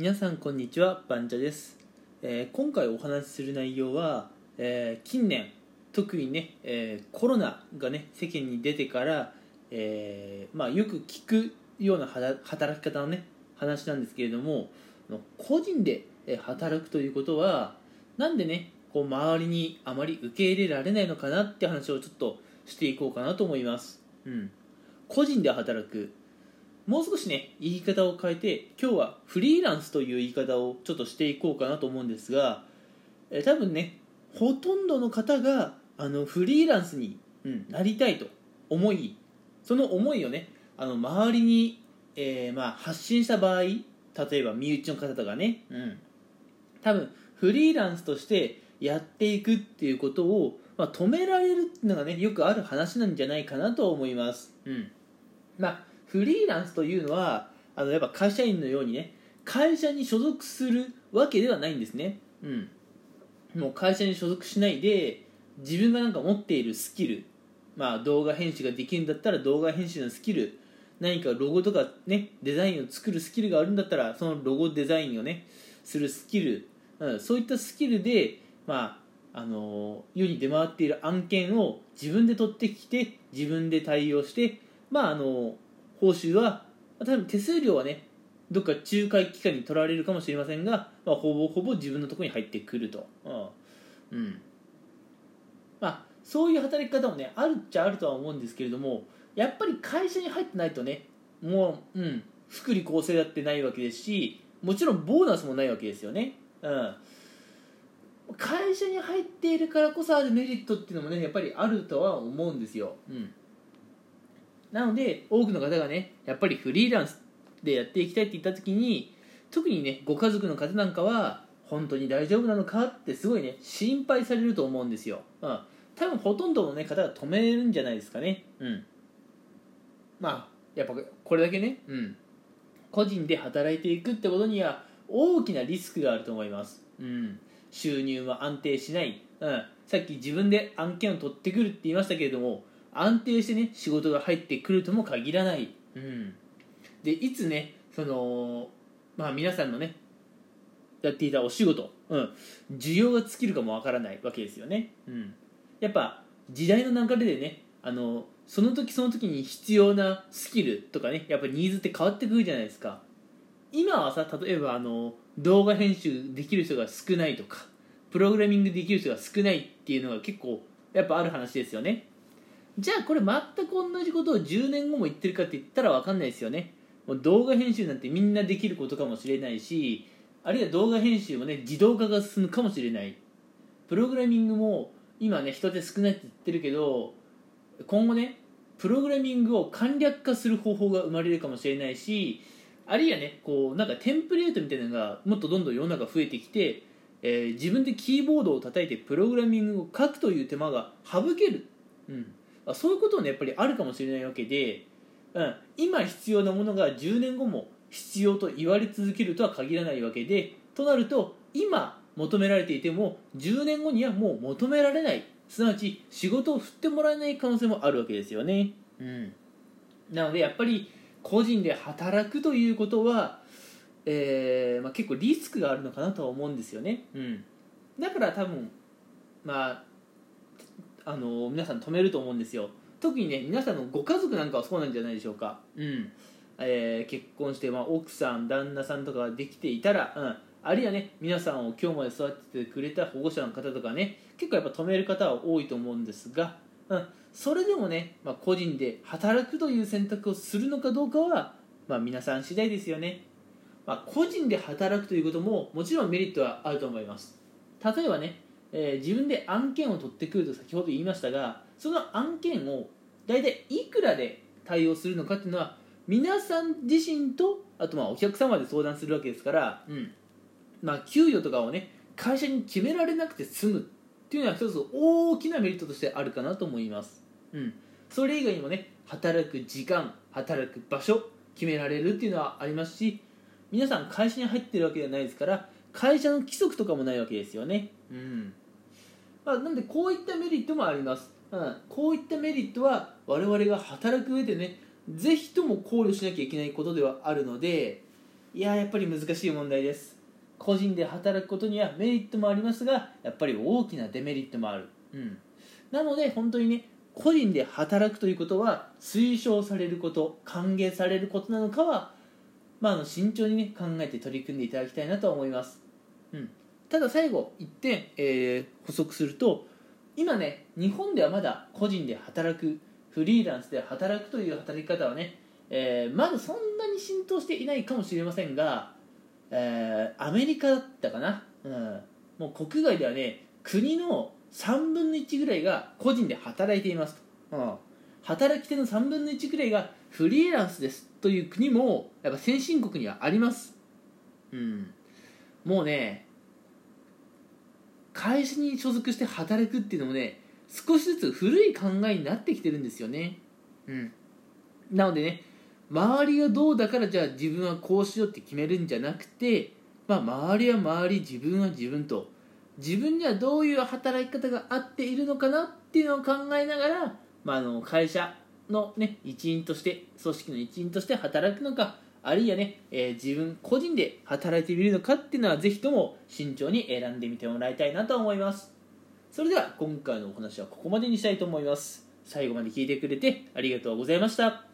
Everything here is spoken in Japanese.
皆さんこんにちはバンチャです、えー今回お話しする内容は、えー近年特にね、えーコロナがね世間に出てから、えまあ、よく聞くような働き方のね話なんですけれども個人で働くということはなんでねこう周りにあまり受け入れられないのかなって話をちょっとしていこうかなと思います、うん、個人で働く。もう少しね言い方を変えて今日はフリーランスという言い方をちょっとしていこうかなと思うんですが、えー多分ねほとんどの方があのフリーランスに、うん、なりたいと思いその思いをねあの周りに、えーまあ、発信した場合例えば身内の方とかね、うん、多分フリーランスとしてやっていくっていうことを、まあ、止められるっていうのがねよくある話なんじゃないかなと思います、うん。まあ、フリーランスというのはあのやっぱ会社員のようにね会社に所属するわけではないんですね、うん、もう会社に所属しないで自分がなんか持っているスキルまあ動画編集ができるんだったら動画編集のスキル何かロゴとかねデザインを作るスキルがあるんだったらそのロゴデザインをねするスキル、うん、そういったスキルでまああの世に出回っている案件を自分で取ってきて自分で対応してまああの報酬は多分手数料はねどっか仲介機関に取られるかもしれませんが、まあ、ほぼほぼ自分のところに入ってくると、うん。うん。まあ、そういう働き方もねあるっちゃあるとは思うんですけれどもやっぱり会社に入ってないとねもう、うん、福利厚生だってないわけですしもちろんボーナスもないわけですよね、うん、会社に入っているからこそあるメリットっていうのもねやっぱりあるとは思うんですよ、うん、なので多くの方がねやっぱりフリーランスでやっていきたいって言った時に特にねご家族の方なんかは本当に大丈夫なのかってすごいね心配されると思うんですよ、うん、多分ほとんどの、ね、方が止めるんじゃないですかね。うん。まあやっぱこれだけね、うん、個人で働いていくってことには大きなリスクがあると思います、うん、収入は安定しない、うん、さっき自分で案件を取ってくるって言いましたけれども安定してね仕事が入ってくるとも限らない、うん、でいつねそのまあ皆さんのねやっていたお仕事、うん、需要が尽きるかもわからないわけですよね、うん、やっぱ時代の流れでねあのその時その時に必要なスキルとかねやっぱニーズって変わってくるじゃないですか。今はさ例えばあの動画編集できる人が少ないとかプログラミングできる人が少ないっていうのが結構やっぱある話ですよねじゃあこれ全く同じことを10年後も言ってるかって言ったら分かんないですよね。もう動画編集なんてみんなできることかもしれないしあるいは動画編集もね自動化が進むかもしれない。プログラミングも今ね人手少ないって言ってるけど今後ねプログラミングを簡略化する方法が生まれるかもしれないしあるいはねこうなんかテンプレートみたいなのがもっとどんどん世の中増えてきて、えー自分でキーボードを叩いてプログラミングを書くという手間が省ける、うん、そういうこともねやっぱりあるかもしれないわけで、うん、今必要なものが10年後も必要と言われ続けるとは限らないわけでとなると今求められていても10年後にはもう求められない。すなわち仕事を振ってもらえない可能性もあるわけですよね、うん、なのでやっぱり個人で働くということは、えーまあ、結構リスクがあるのかなとは思うんですよね、うん、だから多分まああの皆さん止めると思うんですよ。特にね皆さんのご家族なんかはそうなんじゃないでしょうか、うん。えー結婚して、まあ、奥さん旦那さんとかができていたら、うん、あるいはね皆さんを今日まで育ててくれた保護者の方とかね結構やっぱ止める方は多いと思うんですが、うん、それでもね、まあ、個人で働くという選択をするのかどうかは、まあ、皆さん次第ですよね、まあ、個人で働くということももちろんメリットはあると思います。例えばね、えー自分で案件を取ってくると先ほど言いましたがその案件を大体いくらで対応するのかっていうのは皆さん自身とあとまあお客様で相談するわけですから、うん。まあ、給与とかをね会社に決められなくて済むっていうのは一つ大きなメリットとしてあるかなと思います、うん、それ以外にもね働く時間働く場所決められるっていうのはありますし皆さん会社に入ってるわけじゃないですから会社の規則とかもないわけですよね。うんまあ、なのでこういったメリットもあります、うん、こういったメリットは我々が働く上でねぜひとも考慮しなきゃいけないことではあるのでいややっぱり難しい問題です。個人で働くことにはメリットもありますがやっぱり大きなデメリットもある、うん、なので本当にね個人で働くということは推奨されること歓迎されることなのかは、まあ、あの慎重に、ね、考えて取り組んでいただきたいなと思います、うん、ただ最後1点、えー、補足すると今ね日本ではまだ個人で働くフリーランスで働くという働き方はね、えー、まだそんなに浸透していないかもしれませんが、えー、アメリカだったかな、うん、もう国外ではね国の3分の1ぐらいが個人で働いていますと、うん、働き手の3分の1ぐらいがフリーランスですという国もやっぱ先進国にはあります、うん、もうね会社に所属して働くっていうのもね少しずつ古い考えになってきてるんですよね。うん。なのでね周りがどうだからじゃあ自分はこうしようって決めるんじゃなくてまあ周りは周り自分は自分と自分にはどういう働き方が合っているのかなっていうのを考えながら、まあ、あの会社の、ね、一員として組織の一員として働くのかあるいはね、えー、自分個人で働いてみるのかっていうのはぜひとも慎重に選んでみてもらいたいなと思います。それでは今回のお話はここまでにしたいと思います。最後まで聞いてくれてありがとうございました。